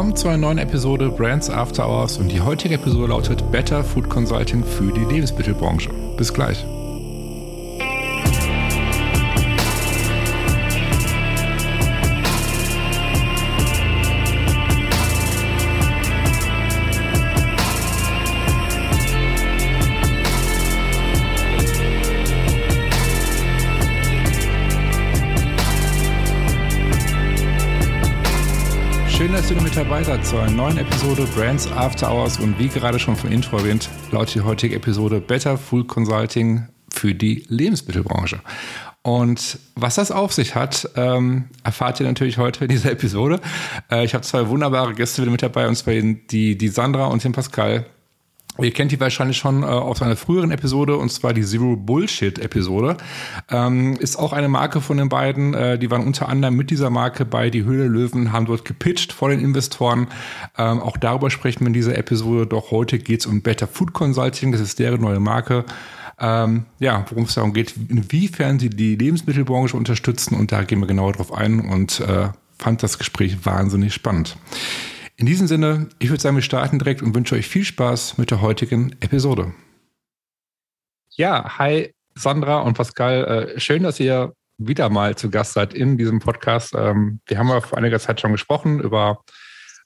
Willkommen zu einer neuen Episode Brands After Hours und die heutige Episode lautet Better Food Consulting für die Lebensmittelbranche. Bis gleich. Schön, mit dabei seid zu einer neuen Episode Brands After Hours und wie gerade schon vom Intro erwähnt, lautet die heutige Episode Better Food Consulting für die Lebensmittelbranche. Und was das auf sich hat, ähm, erfahrt ihr natürlich heute in dieser Episode. Äh, ich habe zwei wunderbare Gäste wieder mit dabei, und zwar die, die Sandra und den Pascal. Ihr kennt die wahrscheinlich schon äh, aus einer früheren Episode, und zwar die Zero Bullshit-Episode. Ähm, ist auch eine Marke von den beiden. Äh, die waren unter anderem mit dieser Marke bei Die Höhle Löwen, haben dort gepitcht vor den Investoren. Ähm, auch darüber sprechen wir in dieser Episode. Doch heute geht es um Better Food Consulting. Das ist deren neue Marke. Ähm, ja, worum es darum geht, inwiefern sie die Lebensmittelbranche unterstützen. Und da gehen wir genauer drauf ein und äh, fand das Gespräch wahnsinnig spannend. In diesem Sinne, ich würde sagen, wir starten direkt und wünsche euch viel Spaß mit der heutigen Episode. Ja, hi Sandra und Pascal. Äh, schön, dass ihr wieder mal zu Gast seid in diesem Podcast. Ähm, wir haben ja vor einiger Zeit schon gesprochen über,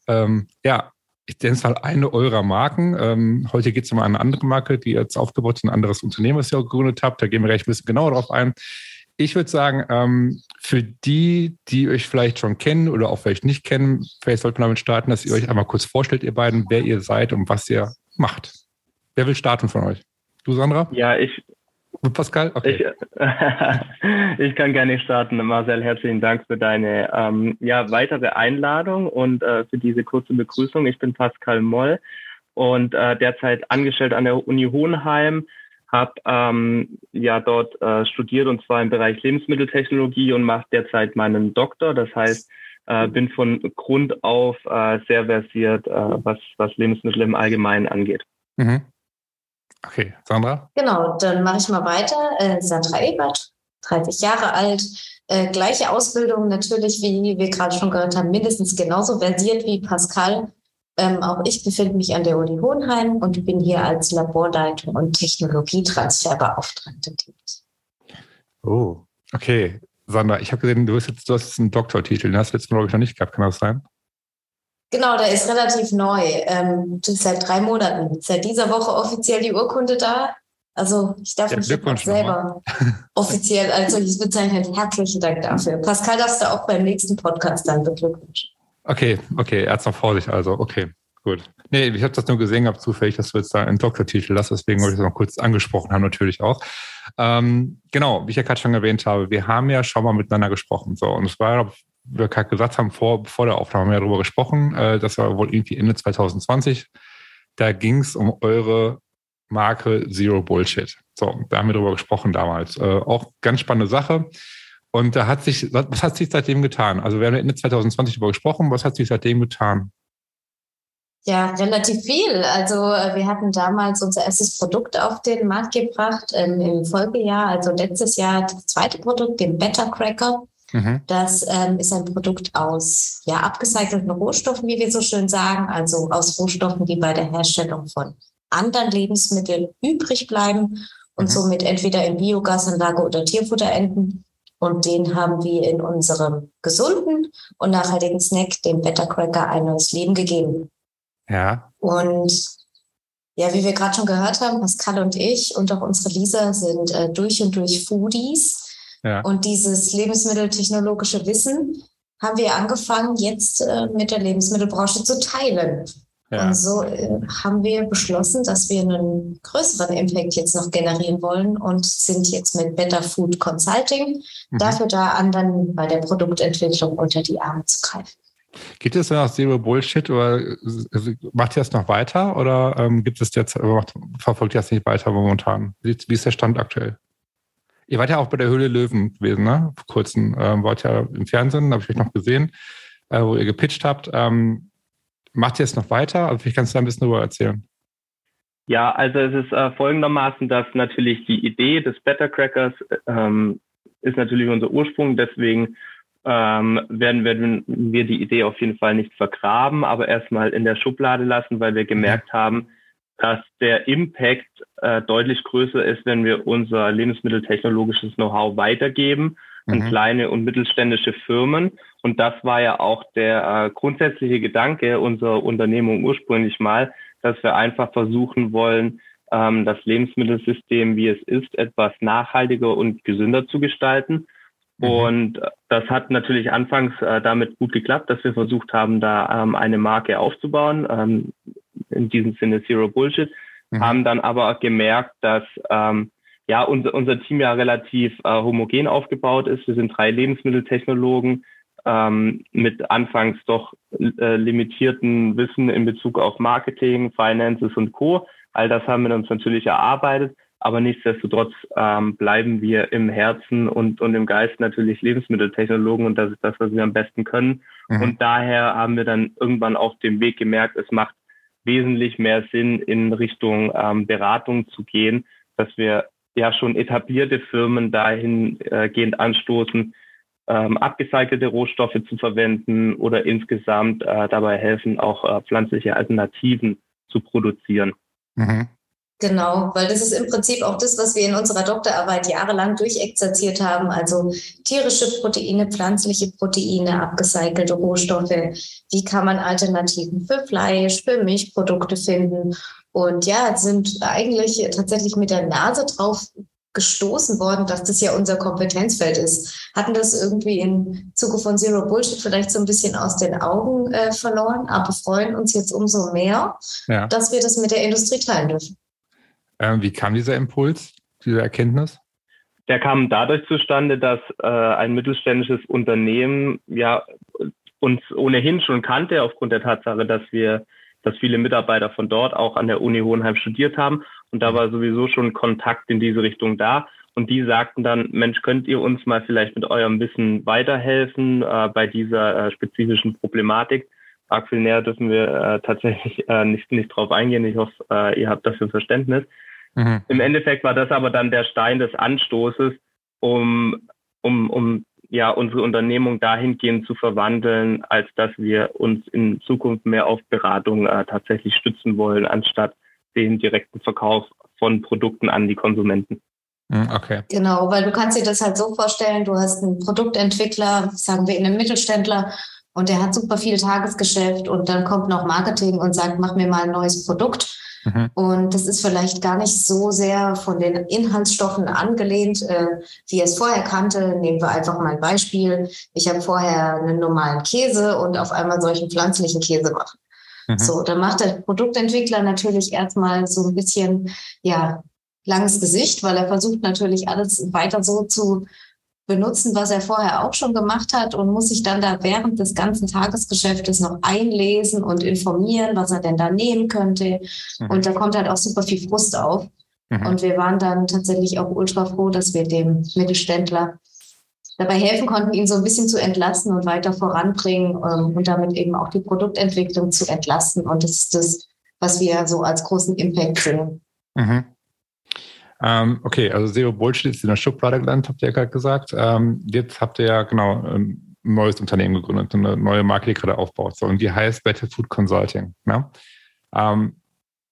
ähm, ja, ich nenne es mal eine eurer Marken. Ähm, heute geht es um eine andere Marke, die jetzt aufgebaut ist, ein anderes Unternehmen, das ihr auch gegründet habt. Da gehen wir gleich ein bisschen genauer drauf ein. Ich würde sagen, ähm, für die, die euch vielleicht schon kennen oder auch vielleicht nicht kennen, vielleicht sollte man damit starten, dass ihr euch einmal kurz vorstellt, ihr beiden, wer ihr seid und was ihr macht. Wer will starten von euch? Du, Sandra? Ja, ich. Pascal? Okay. Ich, ich kann gerne starten. Marcel, herzlichen Dank für deine ähm, ja, weitere Einladung und äh, für diese kurze Begrüßung. Ich bin Pascal Moll und äh, derzeit angestellt an der Uni Hohenheim habe ähm, ja dort äh, studiert und zwar im Bereich Lebensmitteltechnologie und mache derzeit meinen Doktor. Das heißt, äh, bin von Grund auf äh, sehr versiert, äh, was, was Lebensmittel im Allgemeinen angeht. Mhm. Okay, Sandra? Genau, dann mache ich mal weiter. Äh, Sandra Ebert, 30 Jahre alt, äh, gleiche Ausbildung natürlich, wie wir gerade schon gehört haben, mindestens genauso versiert wie Pascal. Ähm, auch ich befinde mich an der Uni Hohenheim und bin hier als Laborleitung und Technologietransferbeauftragte tätig. Oh, okay. Sandra, ich habe gesehen, du hast jetzt, du hast jetzt einen Doktortitel. Den hast du jetzt, glaube ich, noch nicht gehabt. Kann das sein? Genau, der ist relativ neu. Ähm, seit drei Monaten. Seit dieser Woche offiziell die Urkunde da. Also ich darf ja, mich selber offiziell als solches bezeichnen. Herzlichen Dank dafür. Pascal darfst du auch beim nächsten Podcast dann beglückwünschen. Okay, okay, er hat noch vor sich, also okay, gut. Nee, ich habe das nur gesehen, habe zufällig, dass du jetzt da einen Doktortitel hast, deswegen wollte ich das noch kurz angesprochen haben, natürlich auch. Ähm, genau, wie ich ja gerade schon erwähnt habe, wir haben ja schon mal miteinander gesprochen. So, und es war, wir gerade gesagt haben, vor, vor der Aufnahme haben wir darüber gesprochen, äh, das war wohl irgendwie Ende 2020. Da ging es um eure Marke Zero Bullshit. So, da haben wir darüber gesprochen damals. Äh, auch ganz spannende Sache. Und da hat sich, was hat sich seitdem getan? Also wir haben Ende 2020 darüber gesprochen, was hat sich seitdem getan? Ja, relativ viel. Also äh, wir hatten damals unser erstes Produkt auf den Markt gebracht ähm, im Folgejahr, also letztes Jahr das zweite Produkt, den Better Cracker. Mhm. Das ähm, ist ein Produkt aus ja, abgecycelten Rohstoffen, wie wir so schön sagen, also aus Rohstoffen, die bei der Herstellung von anderen Lebensmitteln übrig bleiben und mhm. somit entweder in Biogasanlage oder Tierfutter enden. Und den haben wir in unserem gesunden und nachhaltigen Snack, dem Better Cracker, ein neues Leben gegeben. Ja. Und ja, wie wir gerade schon gehört haben, Pascal und ich und auch unsere Lisa sind äh, durch und durch Foodies. Ja. Und dieses lebensmitteltechnologische Wissen haben wir angefangen, jetzt äh, mit der Lebensmittelbranche zu teilen. Ja. Und so äh, haben wir beschlossen, dass wir einen größeren Impact jetzt noch generieren wollen und sind jetzt mit Better Food Consulting mhm. dafür da, anderen bei der Produktentwicklung unter die Arme zu greifen. Geht es noch Zero Bullshit oder also, macht ihr das noch weiter oder ähm, gibt es jetzt, verfolgt ihr das nicht weiter momentan? Wie, wie, ist der Stand aktuell? Ihr wart ja auch bei der Höhle Löwen gewesen, ne? Vor kurzem ähm, wart ja im Fernsehen, habe ich euch noch gesehen, äh, wo ihr gepitcht habt. Ähm, macht ihr es noch weiter? Also vielleicht kannst du da ein bisschen darüber erzählen. Ja, also es ist äh, folgendermaßen, dass natürlich die Idee des Better Crackers ähm, ist natürlich unser Ursprung. Deswegen ähm, werden, werden wir die Idee auf jeden Fall nicht vergraben, aber erstmal in der Schublade lassen, weil wir gemerkt haben, dass der Impact äh, deutlich größer ist, wenn wir unser lebensmitteltechnologisches Know-how weitergeben an mhm. kleine und mittelständische Firmen. Und das war ja auch der äh, grundsätzliche Gedanke unserer Unternehmung ursprünglich mal, dass wir einfach versuchen wollen, ähm, das Lebensmittelsystem, wie es ist, etwas nachhaltiger und gesünder zu gestalten. Mhm. Und das hat natürlich anfangs äh, damit gut geklappt, dass wir versucht haben, da ähm, eine Marke aufzubauen. Ähm, in diesem Sinne Zero Bullshit. Mhm. Haben dann aber gemerkt, dass ähm, ja unser, unser Team ja relativ äh, homogen aufgebaut ist. Wir sind drei Lebensmitteltechnologen ähm, mit anfangs doch äh, limitierten Wissen in Bezug auf Marketing, Finances und Co. All das haben wir uns natürlich erarbeitet, aber nichtsdestotrotz ähm, bleiben wir im Herzen und, und im Geist natürlich Lebensmitteltechnologen und das ist das, was wir am besten können. Mhm. Und daher haben wir dann irgendwann auf dem Weg gemerkt, es macht wesentlich mehr Sinn, in Richtung ähm, Beratung zu gehen, dass wir ja schon etablierte Firmen dahingehend anstoßen, ähm, abgecycelte Rohstoffe zu verwenden oder insgesamt äh, dabei helfen, auch äh, pflanzliche Alternativen zu produzieren. Mhm. Genau, weil das ist im Prinzip auch das, was wir in unserer Doktorarbeit jahrelang durchexerziert haben. Also tierische Proteine, pflanzliche Proteine, abgecycelte Rohstoffe. Wie kann man Alternativen für Fleisch, für Milchprodukte finden? Und ja, sind eigentlich tatsächlich mit der Nase drauf gestoßen worden, dass das ja unser Kompetenzfeld ist. Hatten das irgendwie im Zuge von Zero Bullshit vielleicht so ein bisschen aus den Augen äh, verloren, aber freuen uns jetzt umso mehr, ja. dass wir das mit der Industrie teilen dürfen. Ähm, wie kam dieser Impuls, diese Erkenntnis? Der kam dadurch zustande, dass äh, ein mittelständisches Unternehmen ja uns ohnehin schon kannte, aufgrund der Tatsache, dass wir, dass viele Mitarbeiter von dort auch an der Uni Hohenheim studiert haben. Und da war sowieso schon Kontakt in diese Richtung da. Und die sagten dann, Mensch, könnt ihr uns mal vielleicht mit eurem Wissen weiterhelfen äh, bei dieser äh, spezifischen Problematik? Arg viel näher dürfen wir äh, tatsächlich äh, nicht, nicht drauf eingehen. Ich hoffe, äh, ihr habt dafür Verständnis. Mhm. Im Endeffekt war das aber dann der Stein des Anstoßes, um, um, um ja, unsere Unternehmung dahingehend zu verwandeln, als dass wir uns in Zukunft mehr auf Beratung äh, tatsächlich stützen wollen, anstatt den direkten Verkauf von Produkten an die Konsumenten. Mhm, okay. Genau, weil du kannst dir das halt so vorstellen, du hast einen Produktentwickler, sagen wir einen Mittelständler, und der hat super viel Tagesgeschäft und dann kommt noch Marketing und sagt, mach mir mal ein neues Produkt. Mhm. Und das ist vielleicht gar nicht so sehr von den Inhaltsstoffen angelehnt, äh, wie er es vorher kannte. Nehmen wir einfach mal ein Beispiel. Ich habe vorher einen normalen Käse und auf einmal solchen pflanzlichen Käse machen. Mhm. So, dann macht der Produktentwickler natürlich erstmal so ein bisschen, ja, langes Gesicht, weil er versucht natürlich alles weiter so zu benutzen, was er vorher auch schon gemacht hat und muss sich dann da während des ganzen Tagesgeschäftes noch einlesen und informieren, was er denn da nehmen könnte. Mhm. Und da kommt halt auch super viel Frust auf. Mhm. Und wir waren dann tatsächlich auch ultra froh, dass wir dem Mittelständler dabei helfen konnten, ihn so ein bisschen zu entlasten und weiter voranbringen ähm, und damit eben auch die Produktentwicklung zu entlasten. Und das ist das, was wir so als großen Impact sehen. Mhm. Ähm, okay, also Zero Bullshit ist in der Schublade gelandet, habt ihr ja gerade gesagt. Ähm, jetzt habt ihr ja genau ein neues Unternehmen gegründet, eine neue Marke, die gerade aufbaut. So, und die heißt Better Food Consulting. Ne? Ähm,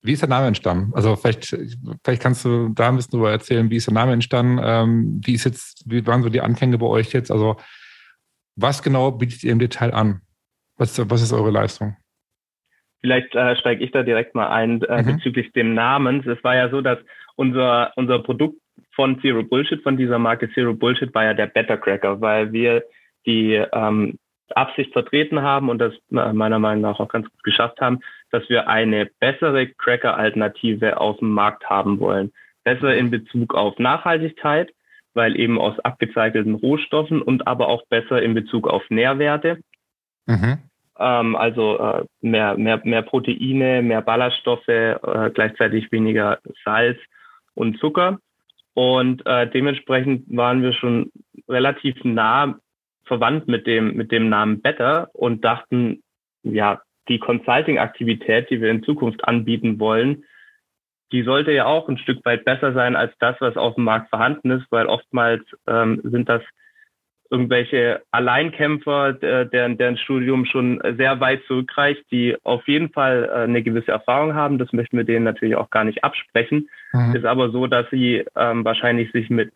wie ist der Name entstanden? Also vielleicht, vielleicht kannst du da ein bisschen drüber erzählen, wie ist der Name entstanden? Ähm, wie ist jetzt, wie waren so die Anfänge bei euch jetzt? Also was genau bietet ihr im Detail an? Was, was ist eure Leistung? Vielleicht äh, steige ich da direkt mal ein äh, mhm. bezüglich dem Namens. Es war ja so, dass unser, unser Produkt von Zero Bullshit, von dieser Marke Zero Bullshit, war ja der Better Cracker, weil wir die ähm, Absicht vertreten haben und das meiner Meinung nach auch ganz gut geschafft haben, dass wir eine bessere Cracker-Alternative auf dem Markt haben wollen. Besser in Bezug auf Nachhaltigkeit, weil eben aus abgezeichneten Rohstoffen und aber auch besser in Bezug auf Nährwerte. Mhm. Ähm, also äh, mehr, mehr, mehr Proteine, mehr Ballaststoffe, äh, gleichzeitig weniger Salz und Zucker. Und äh, dementsprechend waren wir schon relativ nah verwandt mit dem, mit dem Namen Better und dachten, ja, die Consulting-Aktivität, die wir in Zukunft anbieten wollen, die sollte ja auch ein Stück weit besser sein als das, was auf dem Markt vorhanden ist, weil oftmals ähm, sind das irgendwelche Alleinkämpfer, deren, deren Studium schon sehr weit zurückreicht, die auf jeden Fall äh, eine gewisse Erfahrung haben. Das möchten wir denen natürlich auch gar nicht absprechen. Mhm. Ist aber so, dass sie ähm, wahrscheinlich sich mit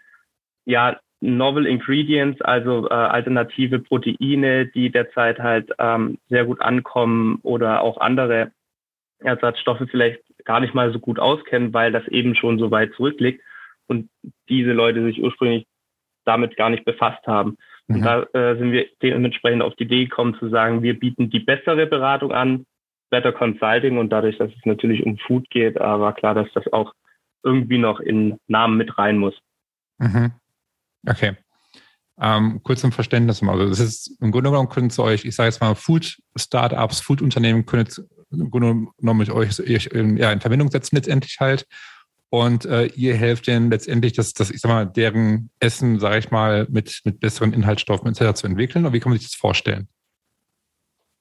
ja, Novel Ingredients, also äh, alternative Proteine, die derzeit halt ähm, sehr gut ankommen oder auch andere Ersatzstoffe vielleicht gar nicht mal so gut auskennen, weil das eben schon so weit zurückliegt und diese Leute sich ursprünglich damit gar nicht befasst haben. Und mhm. da äh, sind wir dementsprechend auf die Idee gekommen zu sagen, wir bieten die bessere Beratung an, Better Consulting und dadurch, dass es natürlich um Food geht, äh, war klar, dass das auch irgendwie noch in Namen mit rein muss. Mhm. Okay. Ähm, kurz zum Verständnis mal. Also das ist im Grunde genommen können zu euch, ich sage jetzt mal, Food-Startups, Food-Unternehmen können jetzt im Grunde genommen mit euch ja, in Verbindung setzen letztendlich halt und äh, ihr helft denen letztendlich, das, das, ich sag mal, deren Essen, sage ich mal, mit, mit besseren Inhaltsstoffen etc. zu entwickeln? Oder wie kann man sich das vorstellen?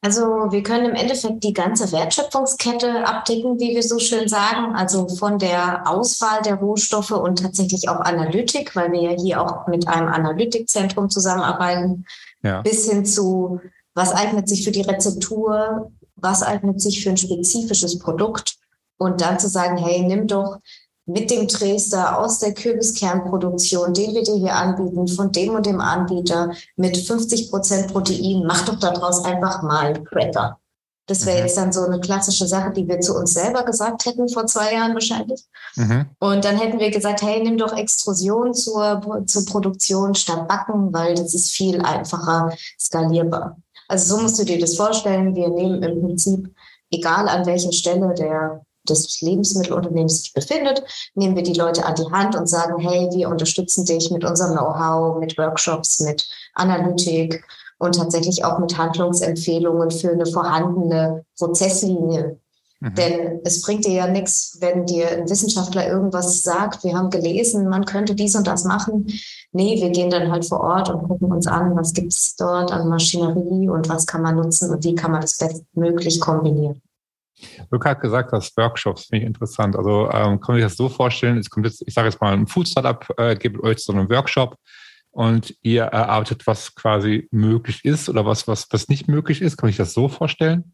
Also wir können im Endeffekt die ganze Wertschöpfungskette abdecken, wie wir so schön sagen. Also von der Auswahl der Rohstoffe und tatsächlich auch Analytik, weil wir ja hier auch mit einem Analytikzentrum zusammenarbeiten, ja. bis hin zu, was eignet sich für die Rezeptur, was eignet sich für ein spezifisches Produkt und dann zu sagen, hey, nimm doch mit dem Dresdner aus der Kürbiskernproduktion, den wir dir hier anbieten, von dem und dem Anbieter mit 50 Prozent Protein, mach doch daraus einfach mal Cracker. Das wäre mhm. jetzt dann so eine klassische Sache, die wir zu uns selber gesagt hätten vor zwei Jahren wahrscheinlich. Mhm. Und dann hätten wir gesagt, hey, nimm doch Extrusion zur, zur Produktion statt Backen, weil das ist viel einfacher skalierbar. Also so musst du dir das vorstellen. Wir nehmen im Prinzip, egal an welcher Stelle der des Lebensmittelunternehmens sich befindet, nehmen wir die Leute an die Hand und sagen, hey, wir unterstützen dich mit unserem Know-how, mit Workshops, mit Analytik und tatsächlich auch mit Handlungsempfehlungen für eine vorhandene Prozesslinie. Mhm. Denn es bringt dir ja nichts, wenn dir ein Wissenschaftler irgendwas sagt, wir haben gelesen, man könnte dies und das machen. Nee, wir gehen dann halt vor Ort und gucken uns an, was gibt es dort an Maschinerie und was kann man nutzen und wie kann man das bestmöglich kombinieren. Luca hat gesagt, dass Workshops finde ich interessant. Also ähm, kann man sich das so vorstellen, es kommt jetzt, ich sage jetzt mal, ein Food Startup äh, gibt euch so einen Workshop und ihr erarbeitet, was quasi möglich ist oder was, was, was nicht möglich ist. Kann ich das so vorstellen?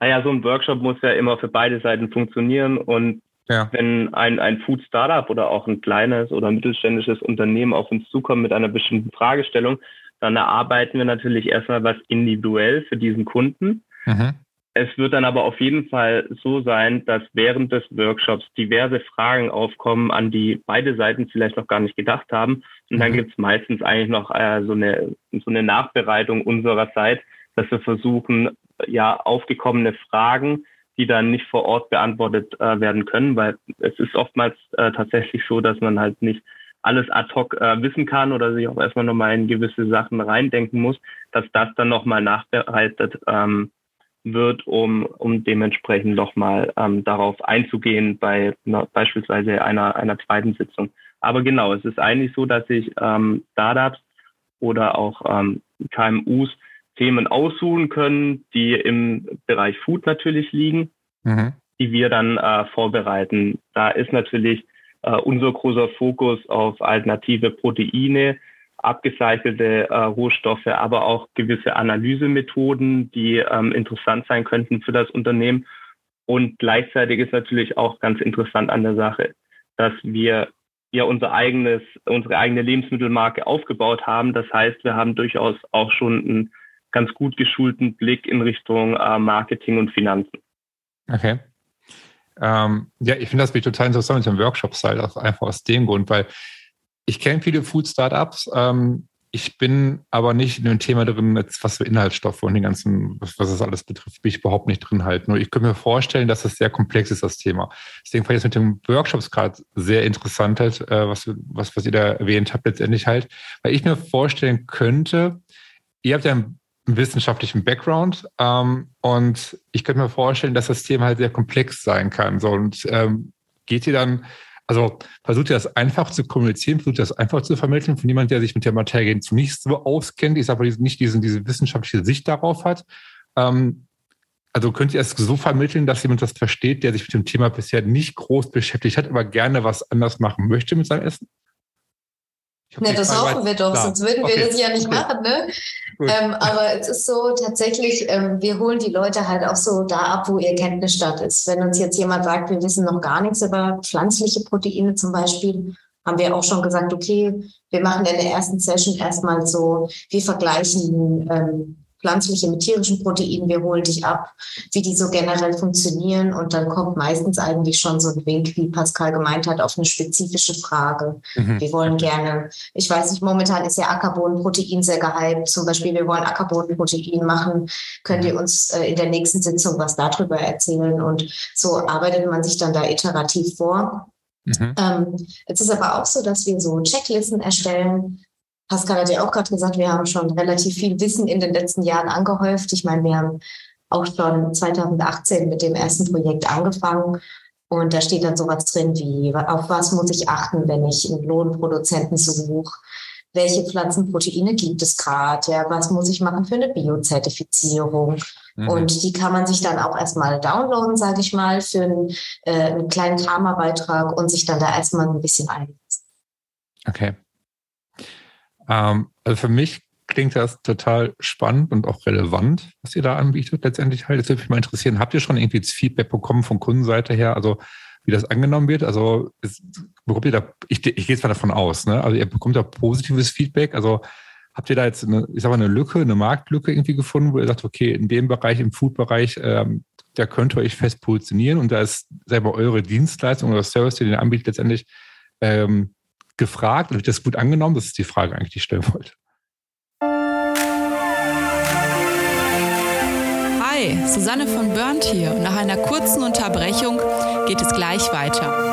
Naja, so ein Workshop muss ja immer für beide Seiten funktionieren und ja. wenn ein, ein Food Startup oder auch ein kleines oder mittelständisches Unternehmen auf uns zukommt mit einer bestimmten Fragestellung, dann erarbeiten wir natürlich erstmal was individuell für diesen Kunden. Mhm. Es wird dann aber auf jeden Fall so sein, dass während des Workshops diverse Fragen aufkommen, an die beide Seiten vielleicht noch gar nicht gedacht haben. Und dann mhm. gibt es meistens eigentlich noch äh, so, eine, so eine Nachbereitung unsererseits, dass wir versuchen, ja, aufgekommene Fragen, die dann nicht vor Ort beantwortet äh, werden können, weil es ist oftmals äh, tatsächlich so, dass man halt nicht alles ad hoc äh, wissen kann oder sich auch erstmal nochmal in gewisse Sachen reindenken muss, dass das dann nochmal nachbereitet ähm, wird, um, um dementsprechend nochmal ähm, darauf einzugehen bei na, beispielsweise einer, einer zweiten Sitzung. Aber genau, es ist eigentlich so, dass sich ähm, Startups oder auch ähm, KMUs Themen aussuchen können, die im Bereich Food natürlich liegen, mhm. die wir dann äh, vorbereiten. Da ist natürlich äh, unser großer Fokus auf alternative Proteine, abgecycelte äh, Rohstoffe, aber auch gewisse Analysemethoden, die ähm, interessant sein könnten für das Unternehmen. Und gleichzeitig ist natürlich auch ganz interessant an der Sache, dass wir ja unser eigenes, unsere eigene Lebensmittelmarke aufgebaut haben. Das heißt, wir haben durchaus auch schon einen ganz gut geschulten Blick in Richtung äh, Marketing und Finanzen. Okay. Ähm, ja, ich finde das total interessant mit dem Workshop-Style, einfach aus dem Grund, weil ich kenne viele Food-Startups. Ähm, ich bin aber nicht in dem Thema drin, was für Inhaltsstoffe und den ganzen, was, das alles betrifft, bin ich überhaupt nicht drin halt. Nur ich könnte mir vorstellen, dass es sehr komplex ist, das Thema. Deswegen fand ich es mit den Workshops gerade sehr interessant halt, äh, was, was, was ihr da erwähnt habt letztendlich halt. Weil ich mir vorstellen könnte, ihr habt ja einen wissenschaftlichen Background ähm, und ich könnte mir vorstellen, dass das Thema halt sehr komplex sein kann. So, und ähm, geht ihr dann also versucht ihr das einfach zu kommunizieren, versucht ihr das einfach zu vermitteln von jemandem, der sich mit der Materie nicht so auskennt, ich sage nicht diesen, diese wissenschaftliche Sicht darauf hat. Ähm, also könnt ihr es so vermitteln, dass jemand das versteht, der sich mit dem Thema bisher nicht groß beschäftigt hat, aber gerne was anders machen möchte mit seinem Essen? Ne, das hoffen wir doch, klar. sonst würden wir okay. das ja nicht okay. machen. Ne? Ähm, aber es ist so tatsächlich, ähm, wir holen die Leute halt auch so da ab, wo ihr Kenntnisstand ist. Wenn uns jetzt jemand sagt, wir wissen noch gar nichts über pflanzliche Proteine zum Beispiel, haben wir auch schon gesagt, okay, wir machen in der ersten Session erstmal so, wir vergleichen ähm, pflanzliche mit tierischen Proteinen, wir holen dich ab, wie die so generell funktionieren und dann kommt meistens eigentlich schon so ein Wink, wie Pascal gemeint hat, auf eine spezifische Frage. Mhm. Wir wollen gerne, ich weiß nicht, momentan ist ja Ackerbohnenprotein sehr gehypt, zum Beispiel, wir wollen Ackerbohnenprotein machen, könnt ihr uns äh, in der nächsten Sitzung was darüber erzählen und so arbeitet man sich dann da iterativ vor. Mhm. Ähm, es ist aber auch so, dass wir so Checklisten erstellen, Pascal hat ja auch gerade gesagt, wir haben schon relativ viel Wissen in den letzten Jahren angehäuft. Ich meine, wir haben auch schon 2018 mit dem ersten Projekt angefangen. Und da steht dann sowas drin wie, auf was muss ich achten, wenn ich einen Lohnproduzenten suche? Welche Pflanzenproteine gibt es gerade? Ja, was muss ich machen für eine Biozertifizierung? Mhm. Und die kann man sich dann auch erstmal downloaden, sage ich mal, für einen, äh, einen kleinen Karma-Beitrag und sich dann da erstmal ein bisschen einsetzen. Okay. Ähm, also für mich klingt das total spannend und auch relevant, was ihr da anbietet letztendlich halt. Das würde mich mal interessieren. Habt ihr schon irgendwie das Feedback bekommen von Kundenseite her, also wie das angenommen wird? Also es, bekommt ihr da, ich, ich gehe jetzt mal davon aus, ne? Also ihr bekommt da positives Feedback. Also habt ihr da jetzt eine, ich sag mal, eine Lücke, eine Marktlücke irgendwie gefunden, wo ihr sagt, okay, in dem Bereich, im Food-Bereich, ähm, da könnt ihr euch fest positionieren und da ist selber eure Dienstleistung oder Service, den ihr anbietet, letztendlich ähm, gefragt und wird das gut angenommen? Das ist die Frage eigentlich, die ich stellen wollte. Hi, Susanne von Burnt hier nach einer kurzen Unterbrechung geht es gleich weiter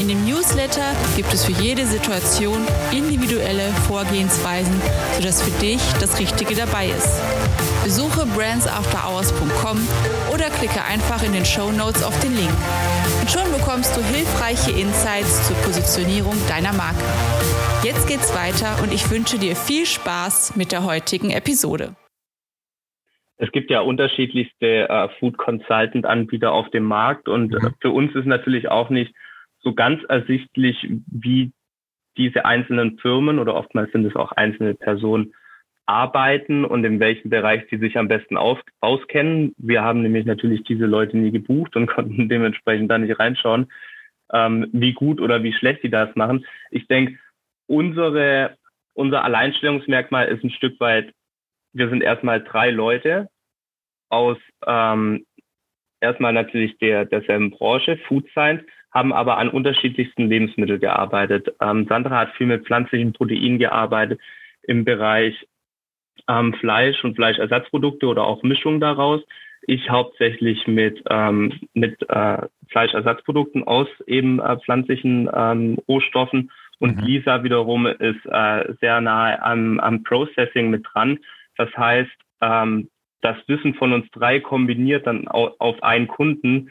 In dem Newsletter gibt es für jede Situation individuelle Vorgehensweisen, sodass für dich das Richtige dabei ist. Besuche brandsafterhours.com oder klicke einfach in den Show Notes auf den Link. Und schon bekommst du hilfreiche Insights zur Positionierung deiner Marke. Jetzt geht's weiter und ich wünsche dir viel Spaß mit der heutigen Episode. Es gibt ja unterschiedlichste äh, Food Consultant Anbieter auf dem Markt und mhm. für uns ist natürlich auch nicht so ganz ersichtlich, wie diese einzelnen Firmen oder oftmals sind es auch einzelne Personen arbeiten und in welchem Bereich sie sich am besten aus, auskennen. Wir haben nämlich natürlich diese Leute nie gebucht und konnten dementsprechend da nicht reinschauen, ähm, wie gut oder wie schlecht sie das machen. Ich denke, unsere, unser Alleinstellungsmerkmal ist ein Stück weit, wir sind erstmal drei Leute aus ähm, erstmal natürlich der derselben Branche, Food Science, haben aber an unterschiedlichsten Lebensmitteln gearbeitet. Ähm, Sandra hat viel mit pflanzlichen Proteinen gearbeitet im Bereich ähm, Fleisch und Fleischersatzprodukte oder auch Mischung daraus. Ich hauptsächlich mit, ähm, mit äh, Fleischersatzprodukten aus eben äh, pflanzlichen ähm, Rohstoffen und mhm. Lisa wiederum ist äh, sehr nahe am, am Processing mit dran. Das heißt, ähm, das Wissen von uns drei kombiniert dann auf einen Kunden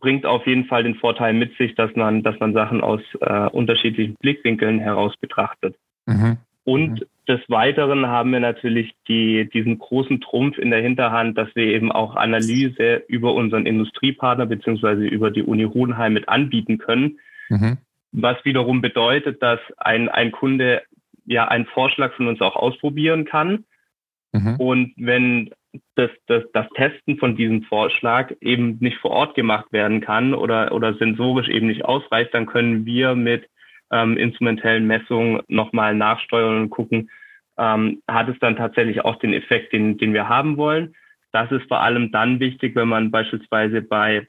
bringt auf jeden Fall den Vorteil mit sich, dass man, dass man Sachen aus äh, unterschiedlichen Blickwinkeln heraus betrachtet. Mhm. Und mhm. des Weiteren haben wir natürlich die, diesen großen Trumpf in der Hinterhand, dass wir eben auch Analyse über unseren Industriepartner beziehungsweise über die Uni Hohenheim mit anbieten können. Mhm. Was wiederum bedeutet, dass ein, ein Kunde ja einen Vorschlag von uns auch ausprobieren kann. Mhm. Und wenn dass, dass das Testen von diesem Vorschlag eben nicht vor Ort gemacht werden kann oder, oder sensorisch eben nicht ausreicht, dann können wir mit ähm, instrumentellen Messungen nochmal nachsteuern und gucken, ähm, hat es dann tatsächlich auch den Effekt, den, den wir haben wollen. Das ist vor allem dann wichtig, wenn man beispielsweise bei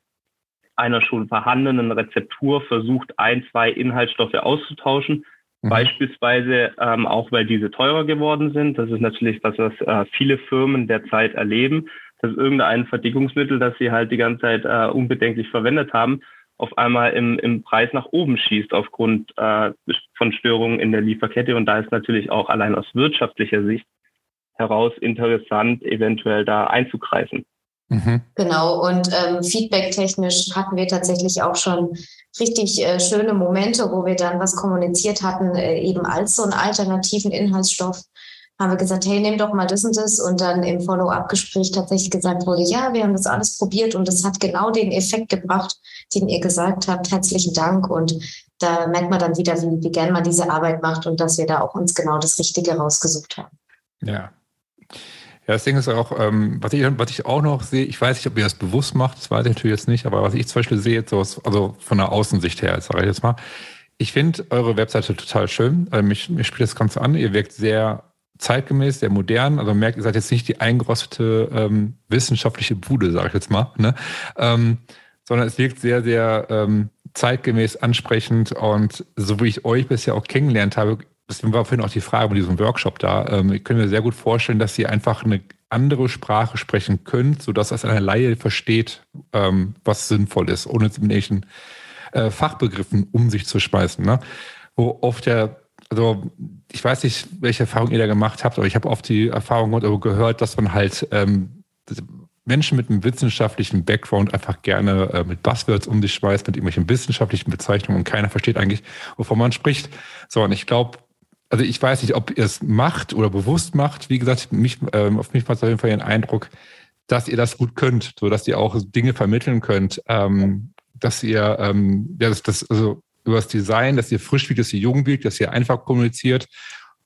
einer schon vorhandenen Rezeptur versucht, ein, zwei Inhaltsstoffe auszutauschen. Mhm. Beispielsweise ähm, auch, weil diese teurer geworden sind. Das ist natürlich das, was äh, viele Firmen derzeit erleben, dass irgendein Verdickungsmittel, das sie halt die ganze Zeit äh, unbedenklich verwendet haben, auf einmal im, im Preis nach oben schießt aufgrund äh, von Störungen in der Lieferkette. Und da ist natürlich auch allein aus wirtschaftlicher Sicht heraus interessant, eventuell da einzugreifen. Mhm. Genau, und ähm, feedback-technisch hatten wir tatsächlich auch schon richtig äh, schöne Momente, wo wir dann was kommuniziert hatten, äh, eben als so einen alternativen Inhaltsstoff. Haben wir gesagt, hey, nimm doch mal das und das. Und dann im Follow-up-Gespräch tatsächlich gesagt wurde, ja, wir haben das alles probiert und es hat genau den Effekt gebracht, den ihr gesagt habt. Herzlichen Dank. Und da merkt man dann wieder, wie, wie gern man diese Arbeit macht und dass wir da auch uns genau das Richtige rausgesucht haben. Ja, ja, das Ding ist auch, ähm, was, ich, was ich auch noch sehe, ich weiß nicht, ob ihr das bewusst macht, das weiß ich natürlich jetzt nicht, aber was ich zum Beispiel sehe, jetzt so, also von der Außensicht her, sage ich jetzt mal, ich finde eure Webseite total schön. Also mich, mich spielt das Ganze an. Ihr wirkt sehr zeitgemäß, sehr modern. Also merkt, ihr seid jetzt nicht die eingerostete ähm, wissenschaftliche Bude, sage ich jetzt mal, ne? Ähm, sondern es wirkt sehr, sehr ähm, zeitgemäß ansprechend und so wie ich euch bisher auch kennengelernt habe, deswegen war vorhin auch die Frage bei diesem Workshop da. Ähm, ich könnte mir sehr gut vorstellen, dass ihr einfach eine andere Sprache sprechen könnt, sodass es eine Laie versteht, ähm, was sinnvoll ist, ohne mit irgendwelchen äh, Fachbegriffen um sich zu schmeißen. Ne? Wo oft ja, also ich weiß nicht, welche Erfahrung ihr da gemacht habt, aber ich habe oft die Erfahrung gehört, dass man halt ähm, Menschen mit einem wissenschaftlichen Background einfach gerne äh, mit Buzzwords um sich schmeißt, mit irgendwelchen wissenschaftlichen Bezeichnungen und keiner versteht eigentlich, wovon man spricht. So, und ich glaube, also ich weiß nicht, ob ihr es macht oder bewusst macht. Wie gesagt, mich, ähm, auf mich macht es auf jeden Fall den Eindruck, dass ihr das gut könnt, so dass ihr auch Dinge vermitteln könnt, ähm, dass ihr ähm, ja, das, das, also über das Design, dass ihr frisch wirkt, dass ihr jung wirkt, dass ihr einfach kommuniziert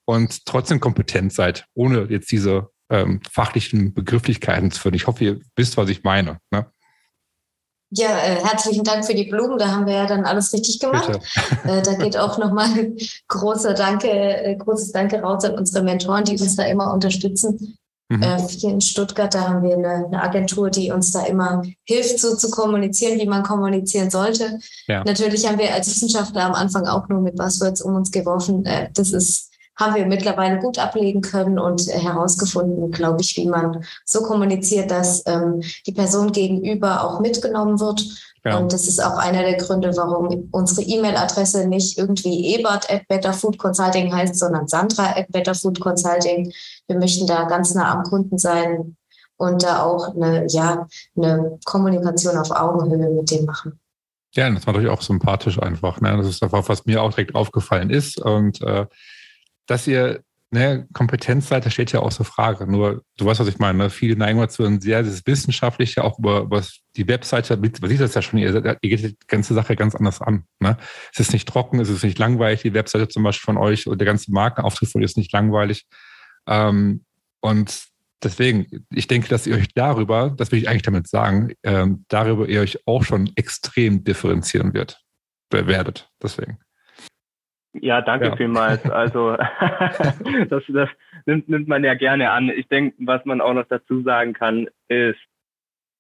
und trotzdem kompetent seid, ohne jetzt diese ähm, fachlichen Begrifflichkeiten zu führen. Ich hoffe, ihr wisst, was ich meine. Ne? Ja, äh, herzlichen Dank für die Blumen. Da haben wir ja dann alles richtig gemacht. Äh, da geht auch nochmal großer Danke, äh, großes Danke raus an unsere Mentoren, die uns da immer unterstützen. Mhm. Äh, hier in Stuttgart, da haben wir eine, eine, Agentur, die uns da immer hilft, so zu kommunizieren, wie man kommunizieren sollte. Ja. Natürlich haben wir als Wissenschaftler am Anfang auch nur mit Buzzwords um uns geworfen. Äh, das ist haben wir mittlerweile gut ablegen können und äh, herausgefunden, glaube ich, wie man so kommuniziert, dass ähm, die Person gegenüber auch mitgenommen wird. Ja. Und das ist auch einer der Gründe, warum unsere E-Mail-Adresse nicht irgendwie ebert at betterfoodconsulting heißt, sondern sandra at betterfoodconsulting. Wir möchten da ganz nah am Kunden sein und da auch eine, ja, eine Kommunikation auf Augenhöhe mit dem machen. Ja, das war natürlich auch sympathisch einfach. Ne? Das ist einfach, was mir auch direkt aufgefallen ist. Und äh, dass ihr ne, Kompetenz seid, das steht ja außer Frage. Nur, du weißt, was ich meine. Ne? Viele neigen dazu, ein sehr das Wissenschaftliche, auch über, über die Webseite, man sieht das ja schon, ihr, ihr geht die ganze Sache ganz anders an. Ne? Es ist nicht trocken, es ist nicht langweilig, die Webseite zum Beispiel von euch und der ganze Markenauftritt von euch ist nicht langweilig. Ähm, und deswegen, ich denke, dass ihr euch darüber, das will ich eigentlich damit sagen, ähm, darüber ihr euch auch schon extrem differenzieren wird, werdet. Deswegen. Ja, danke ja. vielmals. Also das, das nimmt, nimmt man ja gerne an. Ich denke, was man auch noch dazu sagen kann, ist,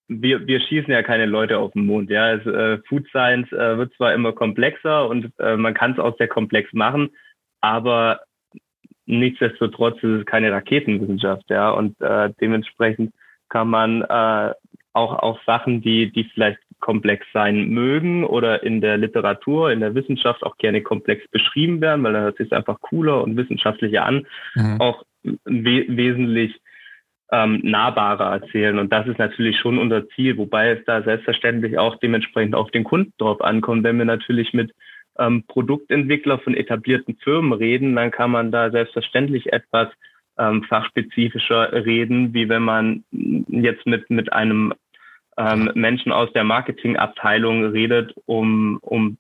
wir, wir schießen ja keine Leute auf den Mond. Ja, es, äh, Food Science äh, wird zwar immer komplexer und äh, man kann es auch sehr komplex machen, aber nichtsdestotrotz ist es keine Raketenwissenschaft. Ja, und äh, dementsprechend kann man äh, auch auch Sachen, die die vielleicht komplex sein mögen oder in der Literatur, in der Wissenschaft auch gerne komplex beschrieben werden, weil dann hört sich einfach cooler und wissenschaftlicher an, mhm. auch we wesentlich ähm, nahbarer erzählen. Und das ist natürlich schon unser Ziel, wobei es da selbstverständlich auch dementsprechend auf den Kunden drauf ankommt. Wenn wir natürlich mit ähm, Produktentwickler von etablierten Firmen reden, dann kann man da selbstverständlich etwas ähm, fachspezifischer reden, wie wenn man jetzt mit, mit einem ähm, Menschen aus der Marketingabteilung redet, um, um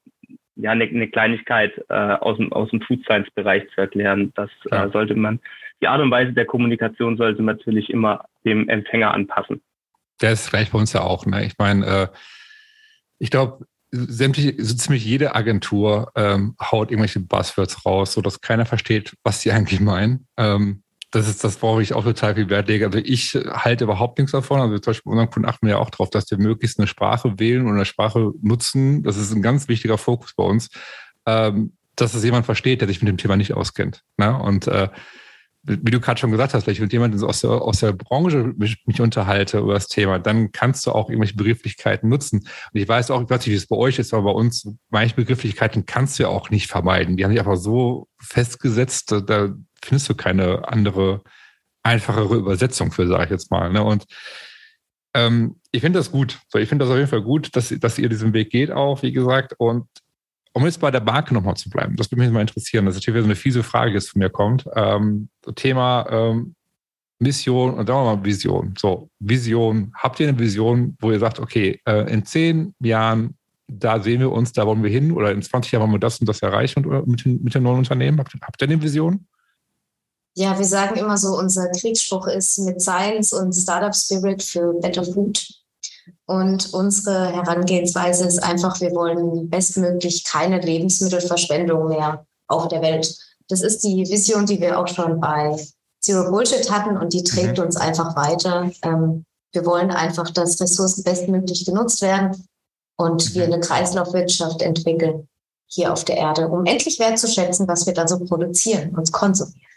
ja eine, eine Kleinigkeit äh, aus dem, aus dem Food Science Bereich zu erklären. Das äh, sollte man, die Art und Weise der Kommunikation sollte man natürlich immer dem Empfänger anpassen. Ist gleich bei uns ja auch. Ne? Ich meine, äh, ich glaube, sämtliche, so ziemlich jede Agentur ähm, haut irgendwelche Buzzwords raus, sodass keiner versteht, was sie eigentlich meinen. Ähm, das ist das, worauf ich auch total viel Wert lege. Also ich halte überhaupt nichts davon. Also zum Beispiel bei unseren Kunden achten wir ja auch darauf, dass wir möglichst eine Sprache wählen und eine Sprache nutzen. Das ist ein ganz wichtiger Fokus bei uns, ähm, dass es jemand versteht, der sich mit dem Thema nicht auskennt. Ne? Und äh, wie du gerade schon gesagt hast, wenn ich mit jemandem aus der, aus der Branche mich, mich, unterhalte über das Thema, dann kannst du auch irgendwelche Begrifflichkeiten nutzen. Und ich weiß auch, ich weiß nicht, wie es bei euch ist, aber bei uns, manche Begrifflichkeiten kannst du ja auch nicht vermeiden. Die haben sich einfach so festgesetzt, da findest du keine andere, einfachere Übersetzung für, sage ich jetzt mal. Ne? Und ähm, ich finde das gut. So, ich finde das auf jeden Fall gut, dass, dass ihr diesen Weg geht auch, wie gesagt. Und um jetzt bei der Marke nochmal zu bleiben, das würde mich mal interessieren. Das ist natürlich so eine fiese Frage, die jetzt von mir kommt. Ähm, Thema ähm, Mission und wir mal Vision. So, Vision. Habt ihr eine Vision, wo ihr sagt, okay, äh, in zehn Jahren, da sehen wir uns, da wollen wir hin oder in 20 Jahren wollen wir das und das erreichen und, mit, mit dem neuen Unternehmen? Habt, habt ihr eine Vision? Ja, wir sagen immer so, unser Kriegsspruch ist mit Science und Startup Spirit für Better Food. Und unsere Herangehensweise ist einfach, wir wollen bestmöglich keine Lebensmittelverschwendung mehr auf der Welt. Das ist die Vision, die wir auch schon bei Zero Bullshit hatten und die trägt mhm. uns einfach weiter. Ähm, wir wollen einfach, dass Ressourcen bestmöglich genutzt werden und mhm. wir eine Kreislaufwirtschaft entwickeln hier auf der Erde, um endlich wertzuschätzen, was wir da so produzieren und konsumieren.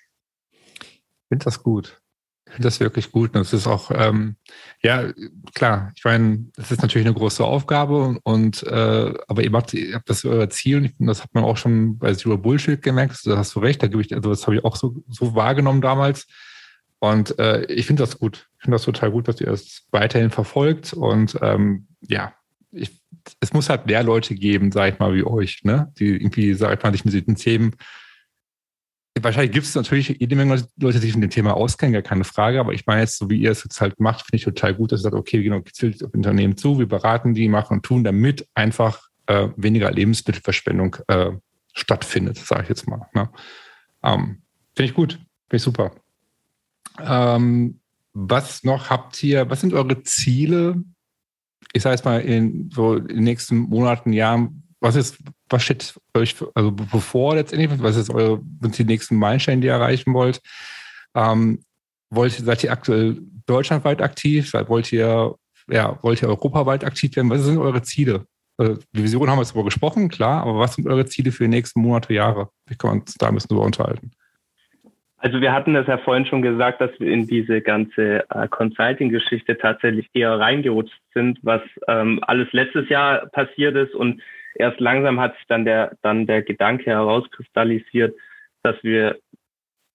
Ich finde das gut. Ich finde das wirklich gut. Und es ist auch, ähm, ja, klar, ich meine, das ist natürlich eine große Aufgabe und äh, aber ihr macht, ihr habt das euer Ziel und ich das hat man auch schon bei Zero Bullshit gemerkt, da hast du recht, da gebe ich, also das habe ich auch so, so wahrgenommen damals. Und äh, ich finde das gut. Ich finde das total gut, dass ihr es weiterhin verfolgt. Und ähm, ja, ich, es muss halt mehr Leute geben, sag ich mal, wie euch, ne? Die irgendwie, sag ich mal, sich mit diesen Themen Wahrscheinlich gibt es natürlich jede Menge Leute, die sich mit dem Thema auskennen, gar keine Frage. Aber ich meine jetzt, so wie ihr es jetzt halt macht, finde ich total gut, dass ihr sagt, okay, wir gehen gezielt auf Unternehmen zu, wir beraten die, machen und tun, damit einfach äh, weniger Lebensmittelverschwendung äh, stattfindet, sage ich jetzt mal. Ne? Ähm, finde ich gut, finde ich super. Ähm, was noch habt ihr, was sind eure Ziele? Ich sage jetzt mal in so in den nächsten Monaten, Jahren, was ist, was steht euch also bevor letztendlich? Was ist eure, sind die nächsten Meilensteine, die ihr erreichen wollt? Ähm, wollt seid ihr aktuell deutschlandweit aktiv? Wollt ihr, ja, wollt ihr europaweit aktiv werden? Was sind eure Ziele? Also, die Vision haben wir jetzt darüber gesprochen, klar, aber was sind eure Ziele für die nächsten Monate, Jahre? Wie kann man uns da ein bisschen drüber unterhalten? Also wir hatten das ja vorhin schon gesagt, dass wir in diese ganze äh, Consulting-Geschichte tatsächlich eher reingerutscht sind, was ähm, alles letztes Jahr passiert ist und erst langsam hat sich dann der, dann der Gedanke herauskristallisiert, dass wir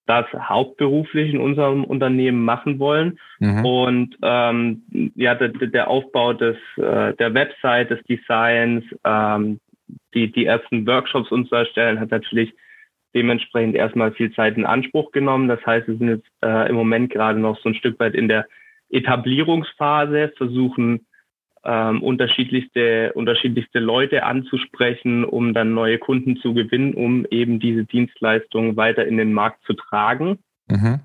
das hauptberuflich in unserem Unternehmen machen wollen. Mhm. Und ähm, ja, der, der Aufbau des, äh, der Website, des Designs, ähm, die, die ersten Workshops uns zu erstellen, hat natürlich dementsprechend erstmal viel Zeit in Anspruch genommen. Das heißt, wir sind jetzt äh, im Moment gerade noch so ein Stück weit in der Etablierungsphase, versuchen ähm, unterschiedlichste, unterschiedlichste Leute anzusprechen, um dann neue Kunden zu gewinnen, um eben diese Dienstleistungen weiter in den Markt zu tragen. Mhm.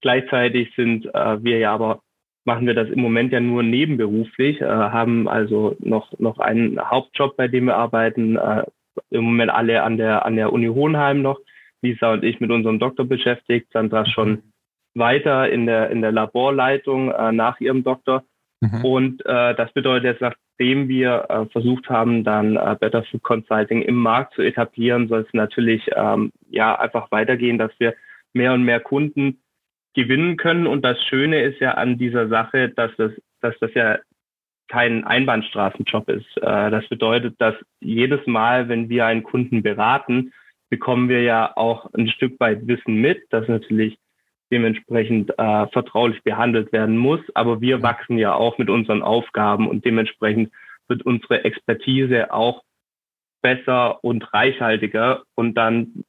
Gleichzeitig sind äh, wir ja aber, machen wir das im Moment ja nur nebenberuflich, äh, haben also noch, noch einen Hauptjob, bei dem wir arbeiten, äh, im Moment alle an der, an der Uni Hohenheim noch. Lisa und ich mit unserem Doktor beschäftigt, Sandra schon mhm. weiter in der, in der Laborleitung äh, nach ihrem Doktor. Mhm. Und äh, das bedeutet jetzt, nachdem wir äh, versucht haben, dann äh, Better Food Consulting im Markt zu etablieren, soll es natürlich ähm, ja einfach weitergehen, dass wir mehr und mehr Kunden gewinnen können. Und das Schöne ist ja an dieser Sache, dass das, dass das ja kein Einbahnstraßenjob ist. Äh, das bedeutet, dass jedes Mal, wenn wir einen Kunden beraten, bekommen wir ja auch ein Stück weit Wissen mit, das natürlich dementsprechend äh, vertraulich behandelt werden muss. Aber wir wachsen ja auch mit unseren Aufgaben und dementsprechend wird unsere Expertise auch besser und reichhaltiger und dann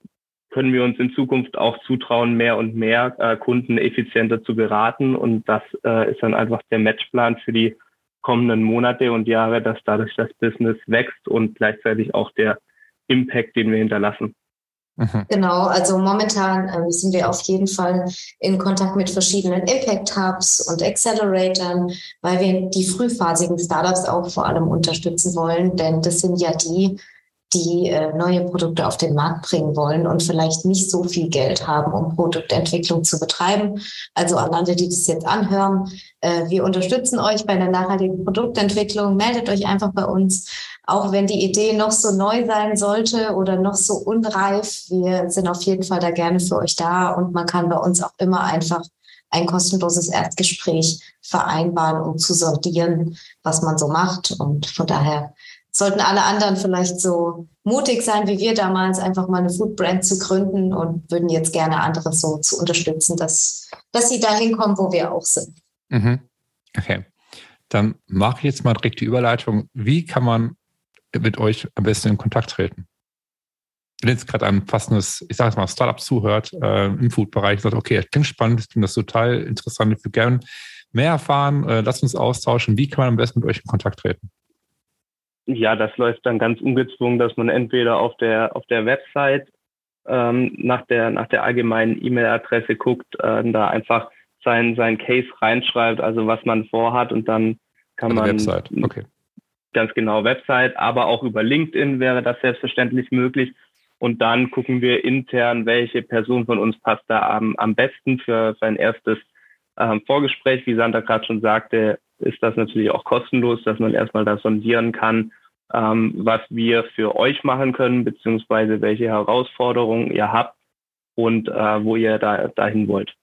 können wir uns in Zukunft auch zutrauen, mehr und mehr äh, Kunden effizienter zu beraten. Und das äh, ist dann einfach der Matchplan für die kommenden Monate und Jahre, dass dadurch das Business wächst und gleichzeitig auch der Impact, den wir hinterlassen. Mhm. Genau, also momentan ähm, sind wir auf jeden Fall in Kontakt mit verschiedenen Impact Hubs und Acceleratoren, weil wir die frühphasigen Startups auch vor allem unterstützen wollen, denn das sind ja die, die äh, neue Produkte auf den Markt bringen wollen und vielleicht nicht so viel Geld haben, um Produktentwicklung zu betreiben. Also an alle, die das jetzt anhören, äh, wir unterstützen euch bei der nachhaltigen Produktentwicklung. Meldet euch einfach bei uns, auch wenn die Idee noch so neu sein sollte oder noch so unreif. Wir sind auf jeden Fall da gerne für euch da und man kann bei uns auch immer einfach ein kostenloses Erstgespräch vereinbaren, um zu sortieren, was man so macht. Und von daher sollten alle anderen vielleicht so mutig sein, wie wir damals, einfach mal eine Food-Brand zu gründen und würden jetzt gerne andere so zu unterstützen, dass, dass sie dahin kommen, wo wir auch sind. Mhm. Okay. Dann mache ich jetzt mal direkt die Überleitung. Wie kann man mit euch am besten in Kontakt treten? Wenn jetzt gerade ein passendes, ich sage jetzt mal, Startup zuhört äh, im Food-Bereich, sagt, okay, das klingt spannend, ich finde das total interessant, ich würde gerne mehr erfahren, äh, lasst uns austauschen. Wie kann man am besten mit euch in Kontakt treten? Ja, das läuft dann ganz ungezwungen, dass man entweder auf der auf der Website ähm, nach der nach der allgemeinen E-Mail-Adresse guckt, äh, da einfach sein sein Case reinschreibt, also was man vorhat und dann kann also man Website. Okay. ganz genau Website, aber auch über LinkedIn wäre das selbstverständlich möglich. Und dann gucken wir intern, welche Person von uns passt da am, am besten für sein erstes ähm, Vorgespräch. Wie Sandra gerade schon sagte, ist das natürlich auch kostenlos, dass man erstmal da sondieren kann, ähm, was wir für euch machen können, beziehungsweise welche Herausforderungen ihr habt und äh, wo ihr da dahin wollt.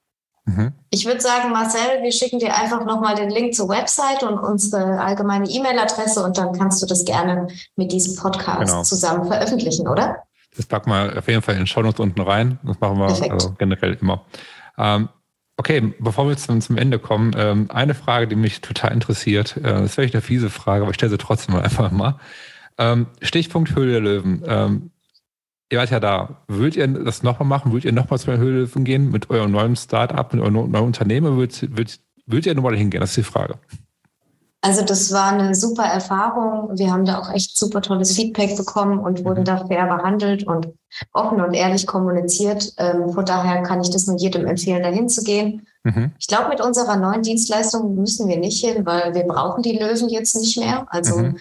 Mhm. Ich würde sagen, Marcel, wir schicken dir einfach nochmal den Link zur Website und unsere allgemeine E-Mail-Adresse und dann kannst du das gerne mit diesem Podcast genau. zusammen veröffentlichen, oder? Das packen wir auf jeden Fall in den Shownotes unten rein. Das machen wir also generell immer. Ähm, Okay, bevor wir zum, zum Ende kommen, ähm, eine Frage, die mich total interessiert. Äh, das ist vielleicht eine fiese Frage, aber ich stelle sie trotzdem einfach mal. Ähm, Stichpunkt Höhle der Löwen. Ähm, ihr seid ja da. Würdet ihr das nochmal machen? Würdet ihr nochmal zu der Höhle der Löwen gehen mit eurem neuen Start-up, mit eurem neuen Unternehmen? Würdet, würdet, würdet ihr nochmal hingehen? Das ist die Frage. Also das war eine super Erfahrung. Wir haben da auch echt super tolles Feedback bekommen und wurden mhm. da fair behandelt und offen und ehrlich kommuniziert. Ähm, von daher kann ich das nur jedem empfehlen, dahin zu gehen. Mhm. Ich glaube, mit unserer neuen Dienstleistung müssen wir nicht hin, weil wir brauchen die Löwen jetzt nicht mehr. Also mhm.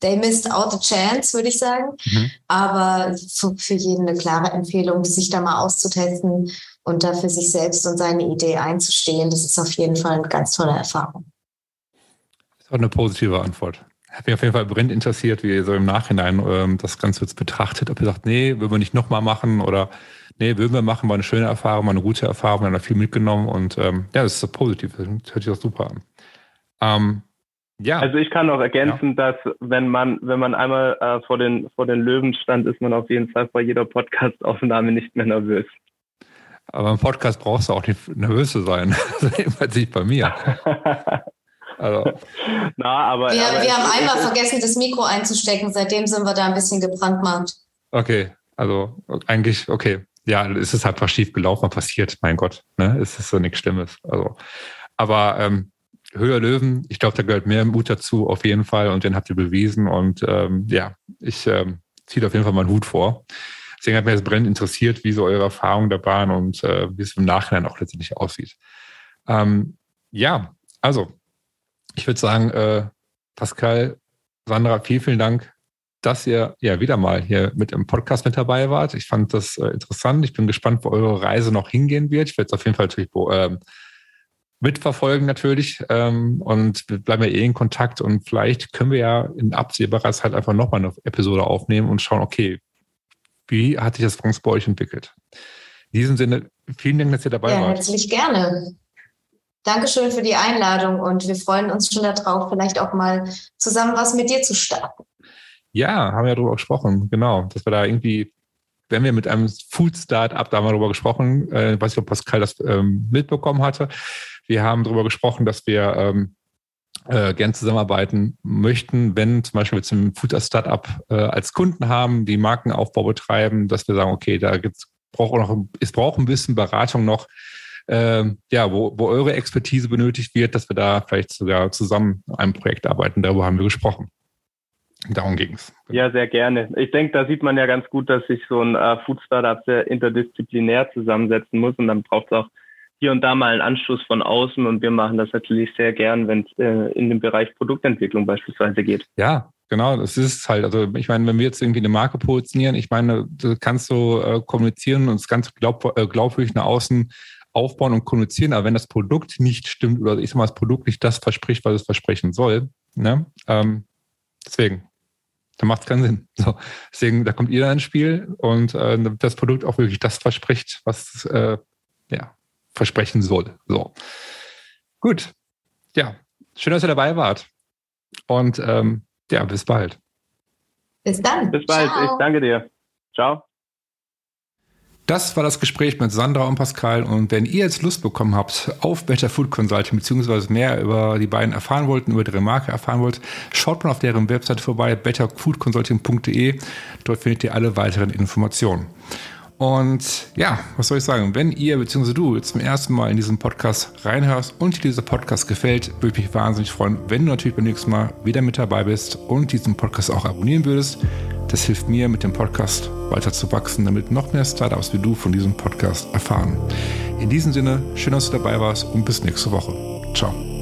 they missed out a chance, würde ich sagen. Mhm. Aber für, für jeden eine klare Empfehlung, sich da mal auszutesten und da für sich selbst und seine Idee einzustehen. Das ist auf jeden Fall eine ganz tolle Erfahrung. Das war eine positive Antwort. Hat mich auf jeden Fall brennend interessiert, wie ihr so im Nachhinein ähm, das Ganze jetzt betrachtet. Ob ihr sagt, nee, würden wir nicht nochmal machen oder nee, würden wir machen, war eine schöne Erfahrung, war eine gute Erfahrung, wir haben da viel mitgenommen und ähm, ja, das ist so positiv, das hört sich auch super an. Ähm, ja. Also ich kann auch ergänzen, ja. dass wenn man, wenn man einmal äh, vor, den, vor den Löwen stand, ist man auf jeden Fall bei jeder Podcast-Aufnahme nicht mehr nervös. Aber im Podcast brauchst du auch nicht nervös zu sein. Jedenfalls nicht bei mir. Also. Na, aber, wir, aber wir haben einmal vergessen, das Mikro einzustecken. Seitdem sind wir da ein bisschen gebrandmarkt. Okay, also eigentlich, okay. Ja, es ist halt einfach schief gelaufen, passiert, mein Gott. Ne? Es ist so nichts Schlimmes. Also, aber ähm, Höher Löwen, ich glaube, da gehört mehr Mut dazu, auf jeden Fall. Und den habt ihr bewiesen. Und ähm, ja, ich ähm, ziehe auf jeden Fall meinen Hut vor. Deswegen hat mich das brennend interessiert, wie so eure Erfahrungen da waren und äh, wie es im Nachhinein auch letztendlich aussieht. Ähm, ja, also ich würde sagen, äh, Pascal, Sandra, vielen, vielen Dank, dass ihr ja wieder mal hier mit im Podcast mit dabei wart. Ich fand das äh, interessant. Ich bin gespannt, wo eure Reise noch hingehen wird. Ich werde es auf jeden Fall natürlich äh, mitverfolgen natürlich ähm, und wir bleiben ja eh in Kontakt und vielleicht können wir ja in absehbarer Zeit einfach nochmal eine Episode aufnehmen und schauen, okay, wie hat sich das Bronx bei euch entwickelt? In diesem Sinne, vielen Dank, dass ihr dabei ja, wart. Herzlich gerne. Dankeschön für die Einladung und wir freuen uns schon darauf, vielleicht auch mal zusammen was mit dir zu starten. Ja, haben wir ja darüber gesprochen, genau. Dass wir da irgendwie, wenn wir mit einem Food-Startup, da haben darüber gesprochen, äh, weiß ich, ob Pascal das ähm, mitbekommen hatte. Wir haben darüber gesprochen, dass wir ähm, äh, gern zusammenarbeiten möchten, wenn zum Beispiel wir zum Food-Startup äh, als Kunden haben, die Markenaufbau betreiben, dass wir sagen, okay, da gibt's braucht noch, es braucht ein bisschen Beratung noch, äh, ja, wo, wo eure Expertise benötigt wird, dass wir da vielleicht sogar zusammen an einem Projekt arbeiten. Darüber haben wir gesprochen. Darum ging es. Ja, sehr gerne. Ich denke, da sieht man ja ganz gut, dass sich so ein äh, Food Startup sehr interdisziplinär zusammensetzen muss und dann braucht es auch hier und da mal einen Anschluss von außen und wir machen das natürlich sehr gern, wenn es äh, in den Bereich Produktentwicklung beispielsweise geht. Ja, genau, das ist halt. Also ich meine, wenn wir jetzt irgendwie eine Marke positionieren, ich meine, du kannst so äh, kommunizieren und das Ganze glaub, äh, glaubwürdig nach außen aufbauen und kommunizieren, aber wenn das Produkt nicht stimmt oder ich sag mal, das Produkt nicht das verspricht, was es versprechen soll, ne? Ähm, deswegen, da macht es keinen Sinn. So, deswegen, da kommt ihr dann ins Spiel und äh, das Produkt auch wirklich das verspricht, was äh, ja, versprechen soll. So. Gut. Ja, schön, dass ihr dabei wart. Und ähm, ja, bis bald. Bis dann. Bis bald. Ciao. Ich danke dir. Ciao. Das war das Gespräch mit Sandra und Pascal. Und wenn ihr jetzt Lust bekommen habt auf Better Food Consulting, beziehungsweise mehr über die beiden erfahren wollt, über ihre Marke erfahren wollt, schaut mal auf deren Webseite vorbei, betterfoodconsulting.de. Dort findet ihr alle weiteren Informationen. Und ja, was soll ich sagen? Wenn ihr bzw. du zum ersten Mal in diesen Podcast reinhörst und dir dieser Podcast gefällt, würde ich mich wahnsinnig freuen, wenn du natürlich beim nächsten Mal wieder mit dabei bist und diesen Podcast auch abonnieren würdest. Das hilft mir, mit dem Podcast weiter zu wachsen, damit noch mehr Startups wie du von diesem Podcast erfahren. In diesem Sinne, schön, dass du dabei warst und bis nächste Woche. Ciao.